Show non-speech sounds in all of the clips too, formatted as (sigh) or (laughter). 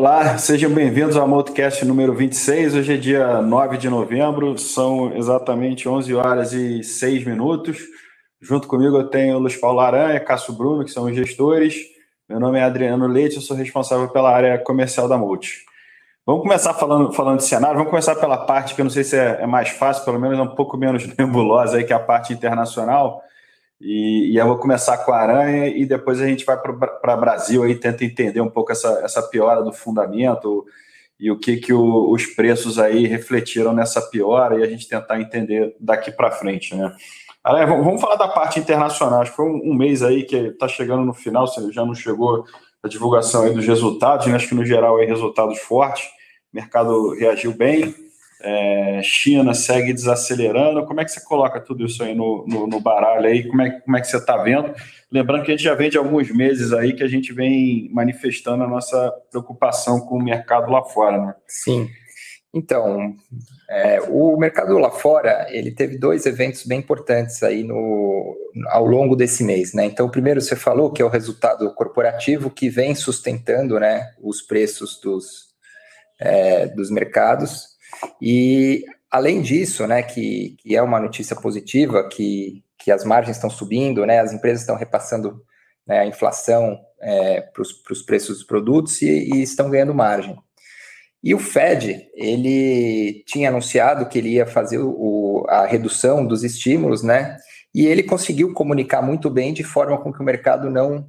Olá, sejam bem-vindos ao Multicast número 26. Hoje é dia 9 de novembro, são exatamente 11 horas e 6 minutos. Junto comigo eu tenho Luiz Paulo Aranha, Cássio Bruno, que são os gestores. Meu nome é Adriano Leite, eu sou responsável pela área comercial da Multi. Vamos começar falando, falando de cenário, vamos começar pela parte que eu não sei se é, é mais fácil, pelo menos é um pouco menos (laughs) nebulosa aí, que a parte internacional. E, e, eu vou começar com a Aranha e depois a gente vai para o Brasil e tenta entender um pouco essa, essa piora do fundamento e o que, que o, os preços aí refletiram nessa piora e a gente tentar entender daqui para frente, né? Aranha, vamos falar da parte internacional. Acho que foi um, um mês aí que está chegando no final, se já não chegou a divulgação aí dos resultados, né? acho que no geral aí resultados fortes, mercado reagiu bem, é, China segue desacelerando. Como é que você coloca tudo isso aí no, no, no baralho aí? Como é, como é que você está vendo? Lembrando que a gente já vem de alguns meses aí que a gente vem manifestando a nossa preocupação com o mercado lá fora, né? Sim. Então, é, o mercado lá fora, ele teve dois eventos bem importantes aí no, ao longo desse mês, né? Então, primeiro você falou que é o resultado corporativo que vem sustentando, né, os preços dos, é, dos mercados. E além disso, né, que, que é uma notícia positiva, que, que as margens estão subindo, né, as empresas estão repassando né, a inflação é, para os preços dos produtos e, e, estão ganhando margem. E o Fed, ele tinha anunciado que ele ia fazer o, a redução dos estímulos, né, e ele conseguiu comunicar muito bem de forma com que o mercado não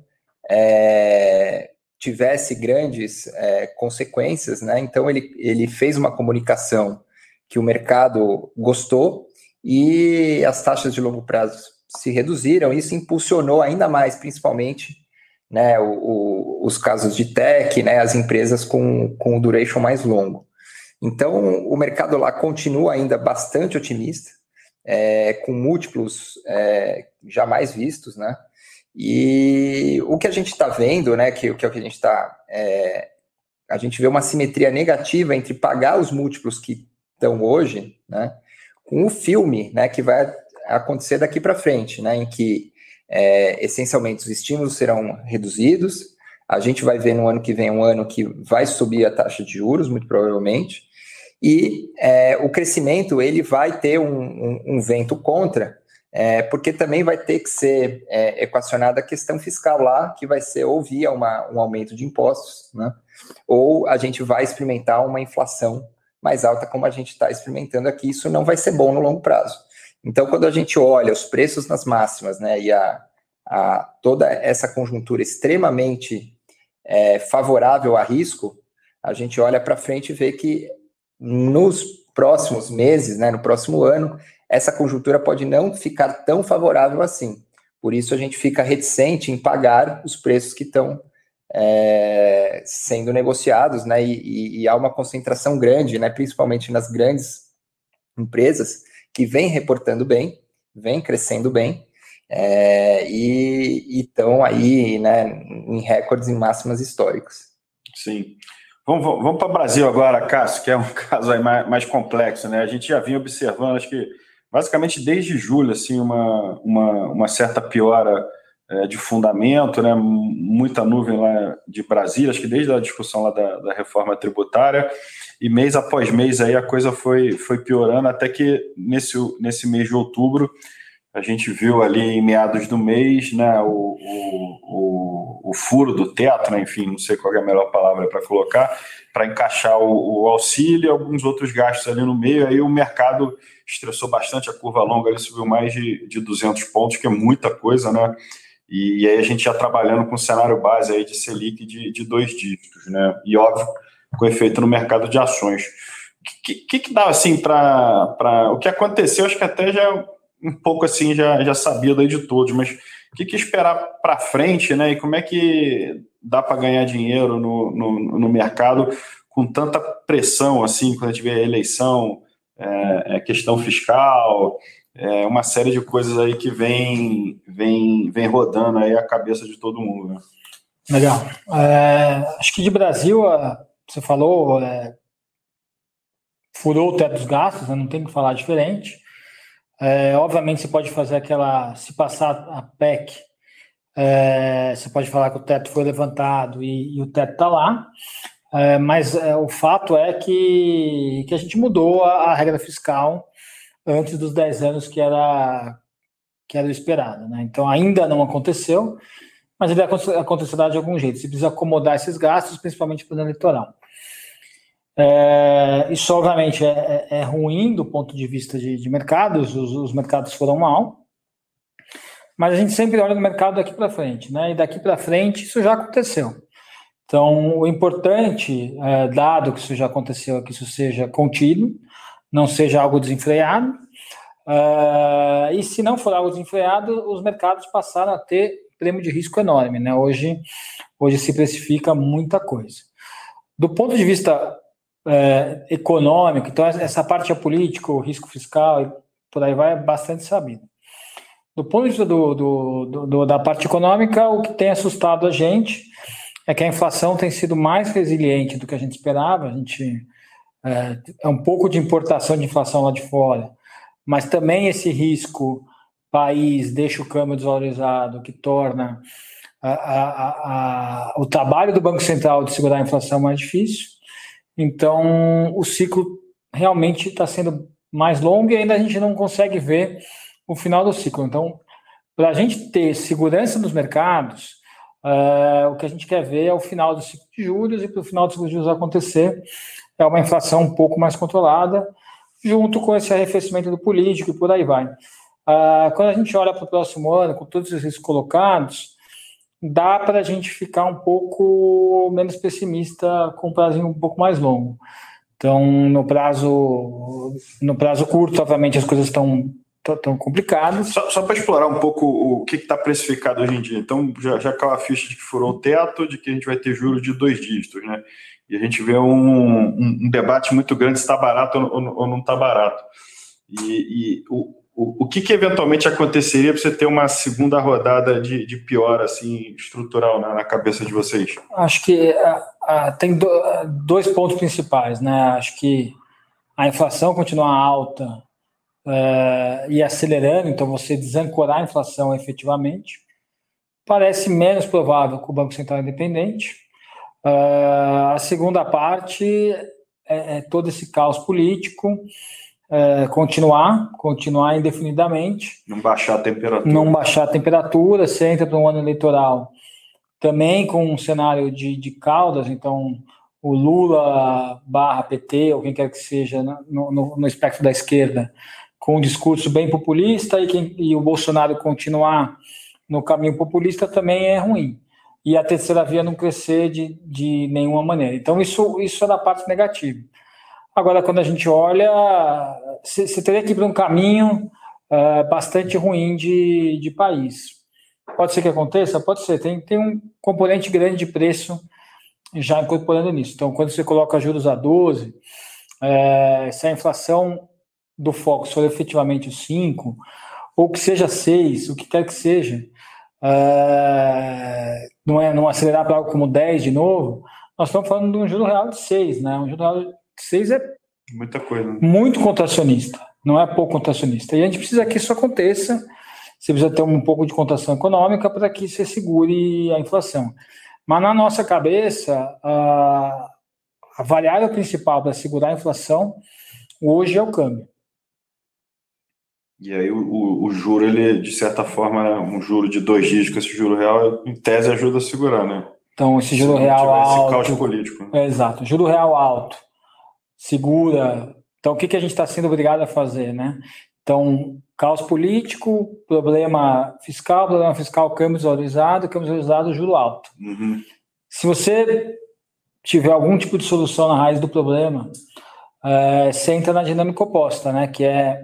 é, tivesse grandes é, consequências, né? Então ele, ele fez uma comunicação que o mercado gostou e as taxas de longo prazo se reduziram. Isso impulsionou ainda mais, principalmente, né, o, o, os casos de tech, né, as empresas com, com o duration mais longo. Então o mercado lá continua ainda bastante otimista, é, com múltiplos é, jamais vistos, né? E o que a gente está vendo, né, que, que é o que a gente está. É, a gente vê uma simetria negativa entre pagar os múltiplos que estão hoje, né, com o filme, né, que vai acontecer daqui para frente, né, em que é, essencialmente os estímulos serão reduzidos. A gente vai ver no ano que vem um ano que vai subir a taxa de juros, muito provavelmente, e é, o crescimento ele vai ter um, um, um vento contra, é, porque também vai ter que ser é, equacionada a questão fiscal lá, que vai ser ou via uma, um aumento de impostos, né? ou a gente vai experimentar uma inflação mais alta, como a gente está experimentando aqui. Isso não vai ser bom no longo prazo. Então, quando a gente olha os preços nas máximas né, e a, a toda essa conjuntura extremamente é, favorável a risco, a gente olha para frente e vê que nos próximos meses, né, no próximo ano, essa conjuntura pode não ficar tão favorável assim. Por isso a gente fica reticente em pagar os preços que estão é, sendo negociados, né? E, e, e, há uma concentração grande, né? Principalmente nas grandes empresas que vem reportando bem, vem crescendo bem é, e estão aí, né? Em recordes em máximas históricos. Sim. Vamos, vamos para o Brasil agora, Cássio, que é um (laughs) caso mais, mais complexo, né? A gente já vinha observando, acho que basicamente desde julho, assim, uma, uma, uma certa piora é, de fundamento, né, muita nuvem lá de Brasília, acho que desde a discussão lá da, da, reforma tributária, e mês após mês aí a coisa foi, foi piorando, até que nesse, nesse mês de outubro, a gente viu ali em meados do mês, né, o, o, o, o furo do teto, né, enfim, não sei qual é a melhor palavra para colocar, para encaixar o, o, auxílio e alguns outros gastos ali no meio, aí o mercado estressou bastante, a curva longa ele subiu mais de, de 200 pontos, que é muita coisa, né? E, e aí a gente já trabalhando com o cenário base aí de Selic de, de dois dígitos, né? E óbvio, com efeito no mercado de ações. O que, que, que dá assim para. O que aconteceu, acho que até já um pouco assim já, já sabia daí de todos, mas o que, que esperar para frente, né? E como é que dá para ganhar dinheiro no, no, no mercado com tanta pressão assim, quando a gente vê a eleição, é, é, questão fiscal, é, uma série de coisas aí que vem, vem, vem rodando aí a cabeça de todo mundo. Né? Legal. É, acho que de Brasil, você falou, é, furou o teto dos gastos, né? não tem que falar diferente. É, obviamente, você pode fazer aquela. Se passar a PEC, é, você pode falar que o teto foi levantado e, e o teto está lá. é, mas é, o fato é que, que a gente mudou a, a, regra fiscal antes dos 10 anos que era, que era esperado. Né? Então ainda não aconteceu, mas ele acontecerá de algum jeito. Você precisa acomodar esses gastos, principalmente para o eleitoral. É, isso, obviamente, é, é, é, ruim do ponto de vista de, de mercados, os, os, mercados foram mal, mas a gente sempre olha no mercado daqui para frente, né? E daqui para frente isso já aconteceu. Então, o importante, é, dado que isso já aconteceu, é que isso seja contínuo, não seja algo desenfreado. É, e se não for algo desenfreado, os mercados passaram a ter prêmio de risco enorme, né? Hoje, hoje se precifica muita coisa. Do ponto de vista é, econômico, então essa parte é política, o risco fiscal e por aí vai é bastante sabido. Do ponto de vista do, do, do, da parte econômica, o que tem assustado a gente é que a inflação tem sido mais resiliente do que a gente esperava. A gente é, é um pouco de importação de inflação lá de fora, mas também esse risco país deixa o câmbio desvalorizado, que torna a, a, a, o trabalho do Banco Central de segurar a inflação mais difícil. Então, o ciclo realmente está sendo mais longo e ainda a gente não consegue ver o final do ciclo. Então, para a gente ter segurança nos mercados, uh, o que a gente quer ver é o final do ciclo de juros e para o final do ciclo de juros acontecer é uma inflação um pouco mais controlada, junto com esse arrefecimento do político e por aí vai. Uh, quando a gente olha para o próximo ano, com todos esses colocados, dá para a gente ficar um pouco menos pessimista com um prazo um pouco mais longo. Então, no prazo, no prazo curto, obviamente, as coisas estão tão complicadas. Só, só para explorar um pouco o que está precificado hoje em dia. Então, já, já caiu a ficha de que furou o teto, de que a gente vai ter juros de dois dígitos, né? E a gente vê um, um, um debate muito grande se está barato ou, ou não está barato. E, e o, o, o que, que, eventualmente aconteceria para você ter uma segunda rodada de, de pior assim estrutural na, na, cabeça de vocês? Acho que uh, uh, tem do, uh, dois pontos principais, né? Acho que a inflação continua alta e acelerando, então você desancorar a inflação efetivamente parece menos provável com o Banco Central independente. a segunda parte é, é todo esse caos político é, continuar, continuar indefinidamente. Não baixar a temperatura. Não baixar a temperatura, você entra para um ano eleitoral também com um cenário de, de caudas, então o Lula barra PT, ou quem quer que seja, no, no, no espectro da esquerda, com um discurso bem populista e, quem, e o Bolsonaro continuar no caminho populista também é ruim. E a terceira via não crescer de, de nenhuma maneira. Então, isso, isso é da parte negativa. Agora, quando a gente olha, você teria que ir para um caminho uh, bastante ruim de, de país. Pode ser que aconteça? Pode ser. Tem, tem um componente grande de preço já incorporando nisso. Então, quando você coloca juros a 12, é, se a inflação do foco for efetivamente o 5, ou que seja 6, o que quer que seja, é, não, é, não acelerar para algo como 10 de novo, nós estamos falando de um juro real de 6, né? Um juro real 6 é muita coisa. Muito contracionista, não é pouco contracionista. E a gente precisa que isso aconteça. Você precisa ter um pouco de contação econômica para que você segure a inflação. Mas na nossa cabeça, a, a variável principal para segurar a inflação hoje é o câmbio. E aí o, o, o, juro, ele, de certa forma, um juro de dois dígitos, esse juro real, em tese, ajuda a segurar, né? Então, esse juro real alto... Esse caos político. Né? É, exato. Juro real alto segura. Então, o que, que a gente está sendo obrigado a fazer, né? Então, caos político, problema fiscal, problema fiscal, câmbio desvalorizado, câmbio desvalorizado, juro alto. Uhum. Se você tiver algum tipo de solução na raiz do problema, é, você entra na dinâmica oposta, né? Que é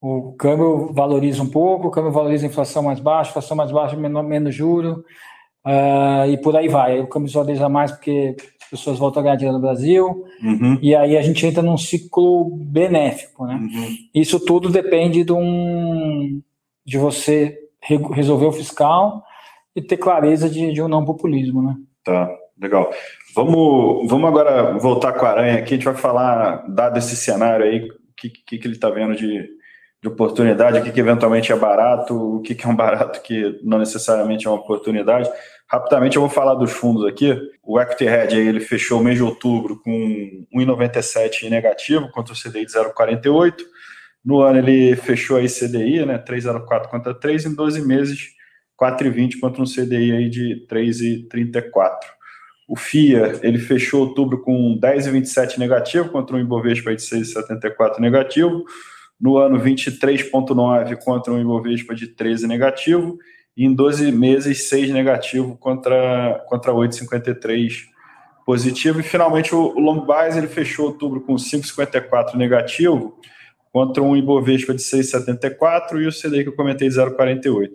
o câmbio valoriza um pouco, o câmbio valoriza a inflação mais baixa, inflação mais baixa, menos, menos juro, uh, e por aí vai. O câmbio valoriza mais porque pessoas voltam a ganhar dinheiro no Brasil, uhum. e aí a gente entra num ciclo benéfico, né? Uhum. Isso tudo depende de, um, de você re, resolver o fiscal e ter clareza de, de um não populismo, né? Tá, legal. Vamos, vamos agora voltar com a Aranha aqui, a gente vai falar, dado esse cenário aí, o que, que, que ele está vendo de, de oportunidade, o que, que eventualmente é barato, o que, que é um barato que não necessariamente é uma oportunidade. Rapidamente eu vou falar dos fundos aqui. O Equity aí, ele fechou o mês de outubro com 1,97 negativo contra o CDI de 0,48. No ano ele fechou aí CDI, né, 3,04 contra 3, em 12 meses 4,20 contra um CDI aí de 3,34. O FIA, ele fechou outubro com 10,27 negativo contra um Ibovespa de 6,74 negativo. No ano, 23,9 contra um Ibovespa de 13 negativo e em 12 meses 6 negativo contra, contra 8,53 positivo. E finalmente o, o Long Bias ele fechou outubro com 5,54 negativo contra um Ibovespa de 6,74 e o CDI que eu comentei de 0,48.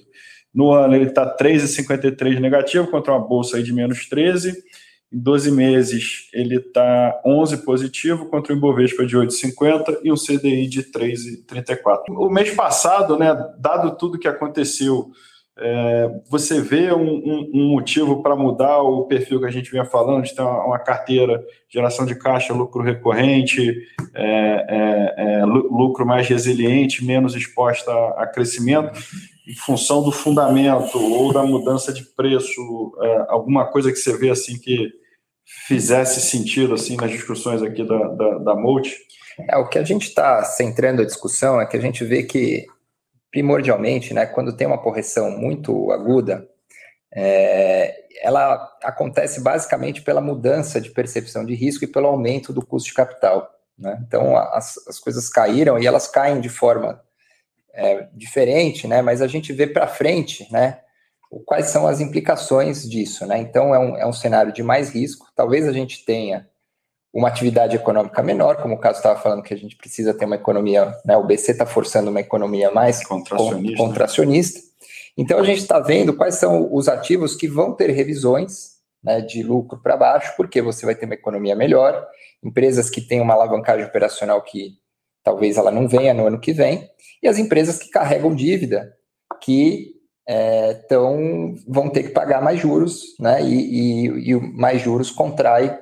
No ano ele está 3,53 negativo contra uma bolsa de menos 13. Em 12 meses ele está 11 positivo contra um Ibovespa de 8,50 e um CDI de 3,34. O mês passado, né, dado tudo que aconteceu é, você vê um, um, um motivo para mudar o perfil que a gente vinha falando, de ter uma, uma carteira, geração de caixa, lucro recorrente, é, é, é lucro mais resiliente, menos exposta a, crescimento, em função do fundamento ou da mudança de preço, é, alguma coisa que você vê assim que fizesse sentido assim nas discussões aqui da, da, da Multi? É, o que a gente está centrando a discussão é que a gente vê que primordialmente, né, quando tem uma correção muito aguda, é, ela acontece basicamente pela mudança de percepção de risco e pelo aumento do custo de capital. Né? Então, as, as coisas caíram e elas caem de forma é, diferente, né? mas a gente vê para frente né, quais são as implicações disso. Né? Então, é um, é um cenário de mais risco. Talvez a gente tenha uma atividade econômica menor, como o caso estava falando que a gente precisa ter uma economia, né, o BC está forçando uma economia mais contracionista. contracionista. Então a gente está vendo quais são os ativos que vão ter revisões né, de lucro para baixo, porque você vai ter uma economia melhor, empresas que têm uma alavancagem operacional que talvez ela não venha no ano que vem, e as empresas que carregam dívida, que é, tão, vão ter que pagar mais juros, né, e, e, e mais juros contrai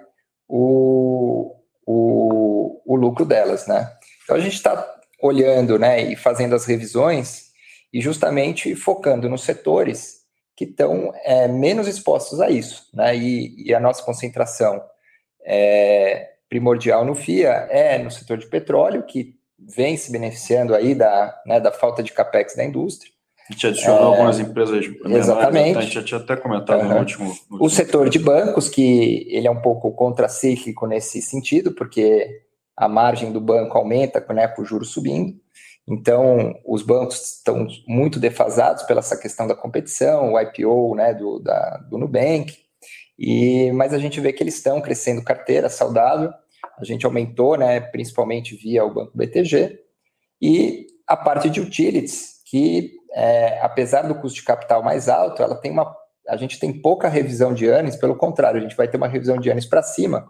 o, o, o lucro delas, né? Então a gente está olhando, né, e fazendo as revisões e justamente focando nos setores que estão é, menos expostos a isso, né? E, e a nossa concentração é, primordial no FIA é no setor de petróleo, que vem se beneficiando aí da, né, da falta de capex da indústria. A gente adicionou é, algumas empresas menores, exatamente. a gente já tinha até comentado uhum. no último. No último o setor de bancos, que ele é um pouco contracíclico nesse sentido, porque a margem do banco aumenta né, com o juros subindo. Então, os bancos estão muito defasados pela essa questão da competição, o IPO né, do, da, do Nubank, e, mas a gente vê que eles estão crescendo carteira saudável, a gente aumentou, né, principalmente via o Banco BTG, e a parte de utilities, que é, apesar do custo de capital mais alto, ela tem uma a gente tem pouca revisão de anos, pelo contrário, a gente vai ter uma revisão de anos para cima,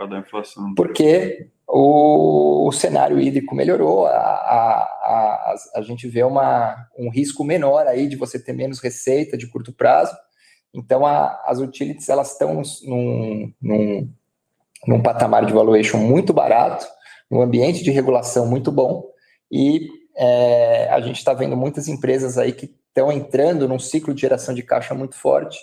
porque o, o, cenário hídrico melhorou, a, a, a, a, gente vê uma, um risco menor aí de você ter menos receita de curto prazo, então a, as utilities elas estão num, num, num patamar de valuation muito barato, num ambiente de regulação muito bom, e é, a gente está vendo muitas empresas aí que estão entrando num ciclo de geração de caixa muito forte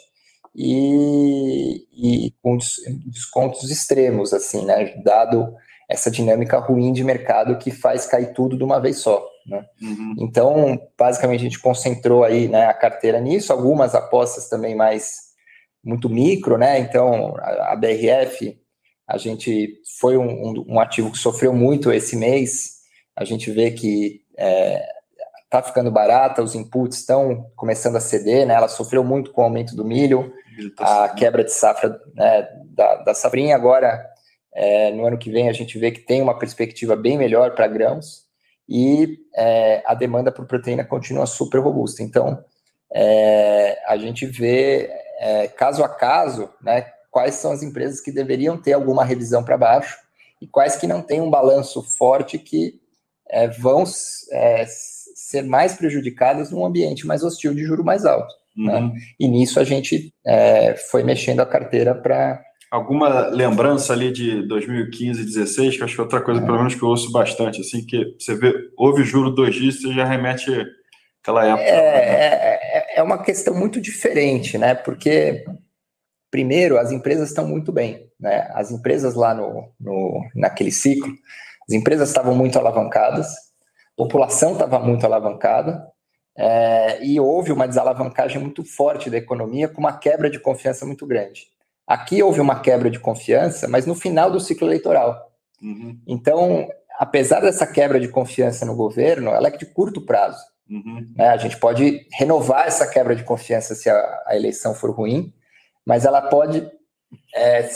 e, e com descontos extremos, assim, né? Dado essa dinâmica ruim de mercado que faz cair tudo de uma vez só. Né? Uhum. Então, basicamente, a gente concentrou aí né, a carteira nisso, algumas apostas também mais muito micro, né? Então, a, a BRF, a gente foi um, um, um, ativo que sofreu muito esse mês. A gente vê que é, tá ficando barata, os inputs estão começando a ceder, né? Ela sofreu muito com o aumento do milho, a quebra de safra né, da, da safrinha. Agora, é, no ano que vem, a gente vê que tem uma perspectiva bem melhor para grãos e é, a demanda por proteína continua super robusta. Então, é, a gente vê é, caso a caso, né? Quais são as empresas que deveriam ter alguma revisão para baixo e quais que não têm um balanço forte que é, vão é, ser mais prejudicadas num ambiente mais hostil de juro mais alto. Né? Uhum. Né? E nisso a gente é, foi mexendo a carteira para alguma lembrança ali de 2015, 2016, que acho que é outra coisa, pelo menos, que eu ouço bastante, assim, que você vê, houve juro dois dias, você já remete aquela época. É, é, é uma questão muito diferente, né? Porque, primeiro, as empresas estão muito bem, né? As empresas lá no, no naquele ciclo, as empresas estavam muito alavancadas, a população estava muito alavancada, é, e houve uma desalavancagem muito forte da economia, com uma quebra de confiança muito grande. Aqui houve uma quebra de confiança, mas no final do ciclo eleitoral. Uhum. Então, apesar dessa quebra de confiança no governo, ela é de curto prazo. Uhum. Né? A gente pode renovar essa quebra de confiança se a, a eleição for ruim, mas ela pode é,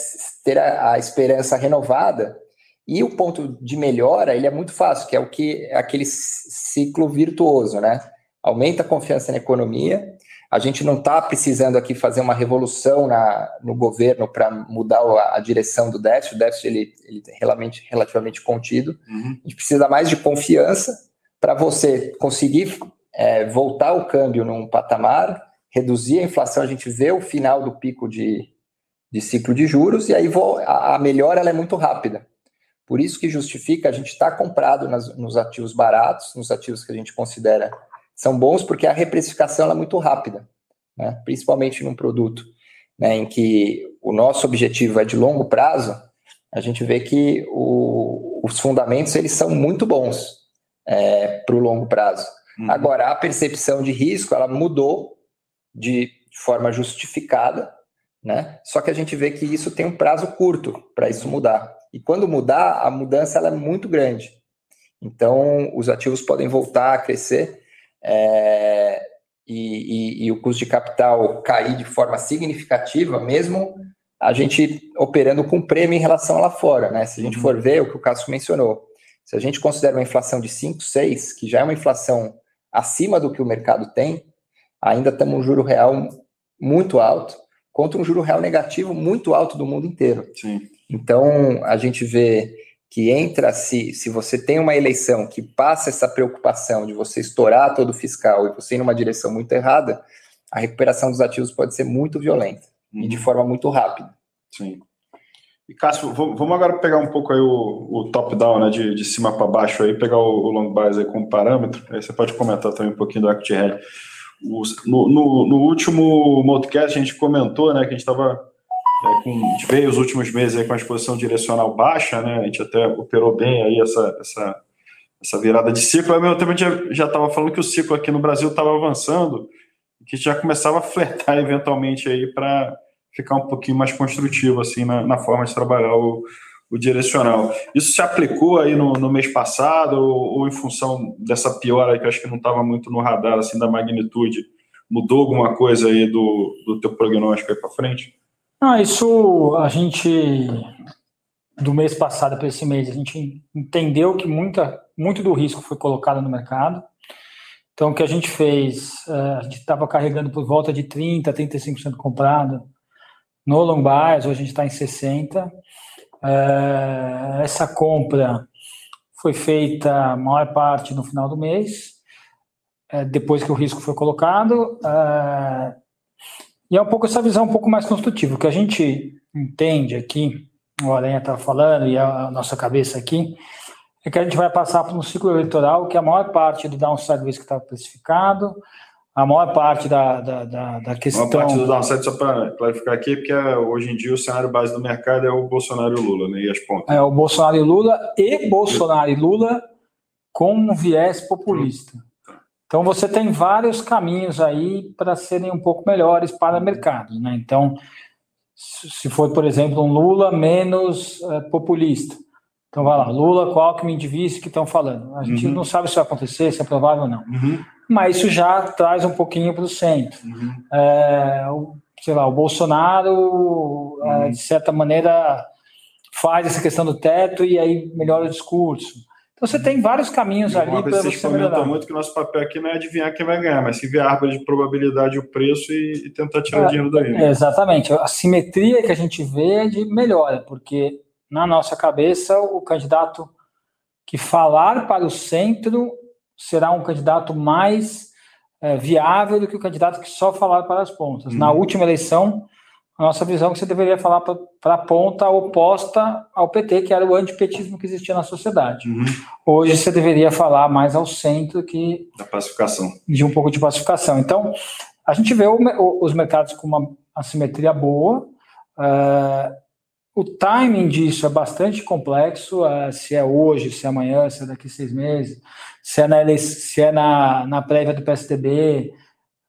ter a, a, esperança renovada. E o ponto de melhora ele é muito fácil, que é o que é aquele ciclo virtuoso, né? Aumenta a confiança na economia, a gente não está precisando aqui fazer uma revolução na, no governo para mudar a, a, direção do déficit. O déficit ele, ele é relativamente, relativamente contido. Uhum. A gente precisa mais de confiança para você conseguir é, voltar o câmbio num patamar, reduzir a inflação. A gente vê o final do pico de, de ciclo de juros e aí a, a melhora é muito rápida. Por isso que justifica a gente estar tá comprado nas, nos ativos baratos, nos ativos que a gente considera são bons porque a reprecificação é muito rápida, né? principalmente num produto né, em que o nosso objetivo é de longo prazo, a gente vê que o, os fundamentos eles são muito bons é, para o longo prazo. Uhum. Agora, a percepção de risco ela mudou de forma justificada, né? Só que a gente vê que isso tem um prazo curto para isso mudar. E quando mudar, a mudança ela é muito grande. Então, os ativos podem voltar a crescer é, e, e, e, o custo de capital cair de forma significativa, mesmo a gente operando com prêmio em relação lá fora, né? Se a gente uhum. for ver o que o Cássio mencionou, se a gente considera uma inflação de 5, 6, que já é uma inflação acima do que o mercado tem, ainda estamos um juro real muito alto, contra um juro real negativo muito alto do mundo inteiro. Sim. Então, a gente vê que entra, se, se você tem uma eleição que passa essa preocupação de você estourar todo o fiscal e você ir numa direção muito errada, a recuperação dos ativos pode ser muito violenta uhum. e de uhum. forma muito rápida. Sim. E Cássio, vamos agora pegar um pouco aí o, o top-down, né, de, de cima para baixo aí, pegar o, o long bias aí como parâmetro, aí você pode comentar também um pouquinho do equity hedge. No, no, no último podcast a gente comentou, né, que a gente estava é, com, a gente veio os últimos meses aí com a exposição direcional baixa, né? A gente até operou bem aí essa, essa, essa virada de ciclo. Ao mesmo tempo, a gente já estava falando que o ciclo aqui no Brasil estava avançando que já começava a flertar (laughs) eventualmente aí para ficar um pouquinho mais construtivo assim na, na forma de trabalhar o, o direcional. Isso se aplicou aí no, no mês passado ou, ou, em função dessa piora que eu acho que não estava muito no radar assim da magnitude? Mudou alguma coisa aí do, do teu prognóstico aí para frente? Não, isso a gente, do mês passado para esse mês, a gente entendeu que muita, muito do risco foi colocado no mercado. Então, o que a gente fez, é, a gente estava carregando por volta de 30%, 35% comprado no long bias, hoje a gente está em 60%. É, essa compra foi feita a maior parte no final do mês, é, depois que o risco foi colocado. E é um pouco essa visão um pouco mais construtiva. O que a gente entende aqui, o Aranha estava falando, e a nossa cabeça aqui, é que a gente vai passar por um ciclo eleitoral que a maior parte do downside risk está precificado, a maior parte da, da, da, da questão... A maior parte do downside, só para clarificar aqui, porque hoje em dia o cenário base do mercado é o Bolsonaro e o Lula, né, e as pontas. É o Bolsonaro e Lula, e Bolsonaro e Lula com um viés populista. Então, você tem vários caminhos aí para serem um pouco melhores para o mercado. Né? Então, se for, por exemplo, um Lula menos é, populista. Então, vai lá, Lula com Alckmin de vice que estão falando. A gente uhum. não sabe se vai acontecer, se é provável ou não. Uhum. Mas isso já traz um pouquinho para o centro. Uhum. É, o, sei lá, o Bolsonaro, é, de certa maneira, faz essa questão do teto e aí melhora o discurso. Você tem vários caminhos ali para você melhorar. muito que o nosso papel aqui não é adivinhar quem vai ganhar, mas se ver a árvore de probabilidade o preço e, e tentar tirar é, dinheiro daí. Né? Exatamente. A simetria que a gente vê é de melhora, porque na nossa cabeça o candidato que falar para o centro será um candidato mais é, viável do que o candidato que só falar para as pontas. Hum. Na última eleição, nossa visão que você deveria falar para a ponta oposta ao PT, que era o antipetismo que existia na sociedade. Uhum. Hoje você deveria falar mais ao centro que da pacificação, de um pouco de pacificação. Então a gente vê o, o, os mercados com uma assimetria boa. Uh, o timing disso é bastante complexo, uh, se é hoje, se é amanhã, se é daqui seis meses, se é na, se é na, na prévia do PSDB,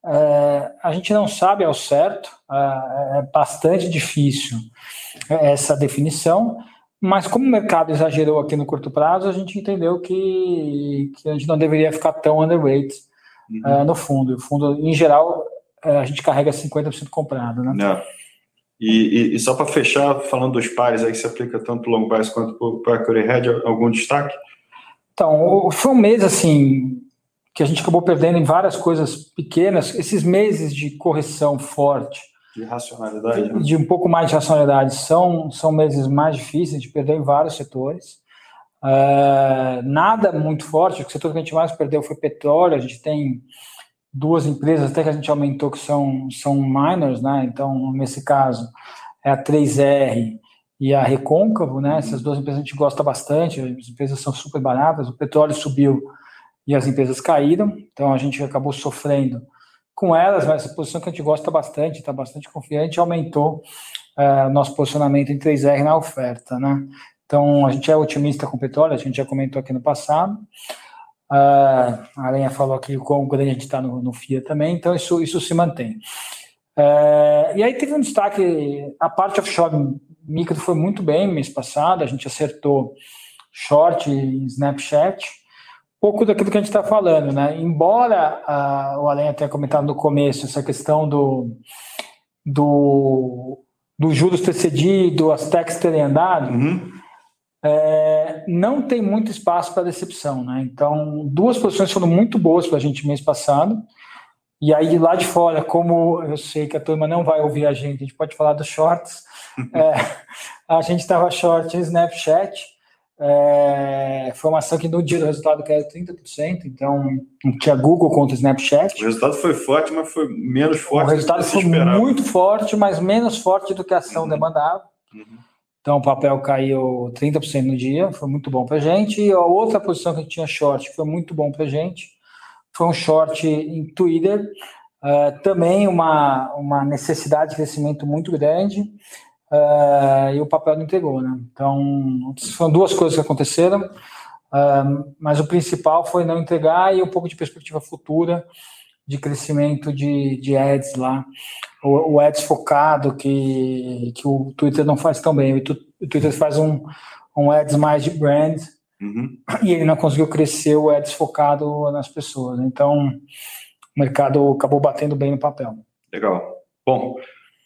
é, a gente não sabe ao certo, é, é bastante difícil essa definição, mas como o mercado exagerou aqui no curto prazo, a gente entendeu que, que a gente não deveria ficar tão underweight uhum. é, no fundo. O fundo, em geral, é, a gente carrega 50% comprado, né? É. E, e, e, só para fechar, falando dos pares aí que se aplica tanto para long bias quanto para a Equity Hedge, algum destaque? Então, foi um mês assim que a gente acabou perdendo em várias coisas pequenas, esses meses de correção forte. De racionalidade. De, né? de um pouco mais de racionalidade, são, são meses mais difíceis de perder em vários setores. Uh, nada muito forte, o setor que a gente mais perdeu foi petróleo, a gente tem duas empresas até que a gente aumentou que são, são minors, né? Então, nesse caso, é a 3R e a Recôncavo, né? Essas duas empresas a gente gosta bastante, as empresas são super baratas, o petróleo subiu e as empresas caíram, então a gente acabou sofrendo com elas, mas essa posição que a gente gosta bastante, está bastante confiante, aumentou uh, nosso posicionamento em 3R na oferta, né? Então a gente é otimista com o petróleo, a gente já comentou aqui no passado. Uh, a Aranha falou aqui o quão grande a gente está no, no FIA também, então isso, isso se mantém. Uh, e aí teve um destaque, a parte offshore micro foi muito bem mês passado, a gente acertou short em Snapchat, pouco daquilo que a gente está falando, né? Embora a, o Alenha tenha comentado no começo essa questão do, do, do juros ter cedido, as techs terem andado, uhum. é, não tem muito espaço para decepção, né? Então, duas posições foram muito boas para a gente mês passado. E aí, lá de fora, como eu sei que a turma não vai ouvir a gente, a gente pode falar dos shorts. é, a gente estava short em Snapchat, é, foi uma ação que no dia do resultado caiu 30%, então tinha Google contra Snapchat. O resultado foi forte, mas foi menos forte. O resultado foi esperava. muito forte, mas menos forte do que a ação uhum. demandava. Uhum. Então o papel caiu 30% no dia, foi muito bom para a gente. E a outra posição que tinha short, foi muito bom para a gente, foi um short em Twitter, uh, também uma, uma necessidade de crescimento muito grande uh, e o papel não entregou, né? Então, foram duas coisas que aconteceram, uh, mas o principal foi não entregar e um pouco de perspectiva futura de crescimento de, de ads lá, o, o ads focado que, que o Twitter não faz tão bem, o, o Twitter faz um, um ads mais de brand, Uhum. E ele não conseguiu crescer o ads focado nas pessoas. Então, o mercado acabou batendo bem no papel. Legal. Bom,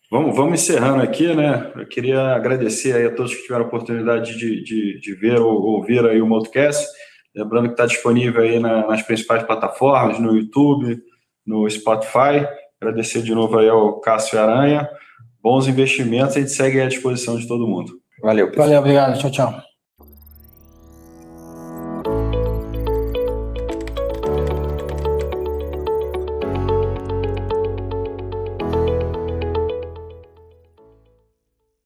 Vamos, vamos encerrando aqui, né? Eu queria agradecer aí a todos que tiveram a oportunidade de, de, de ver ou ouvir aí o Multicast. Lembrando que está disponível aí na, nas principais plataformas, no YouTube, no Spotify. Agradecer de novo aí ao Cássio Aranha. Bons investimentos, a gente segue à disposição de todo mundo. Valeu, pessoal. Valeu, obrigado. Tchau, tchau.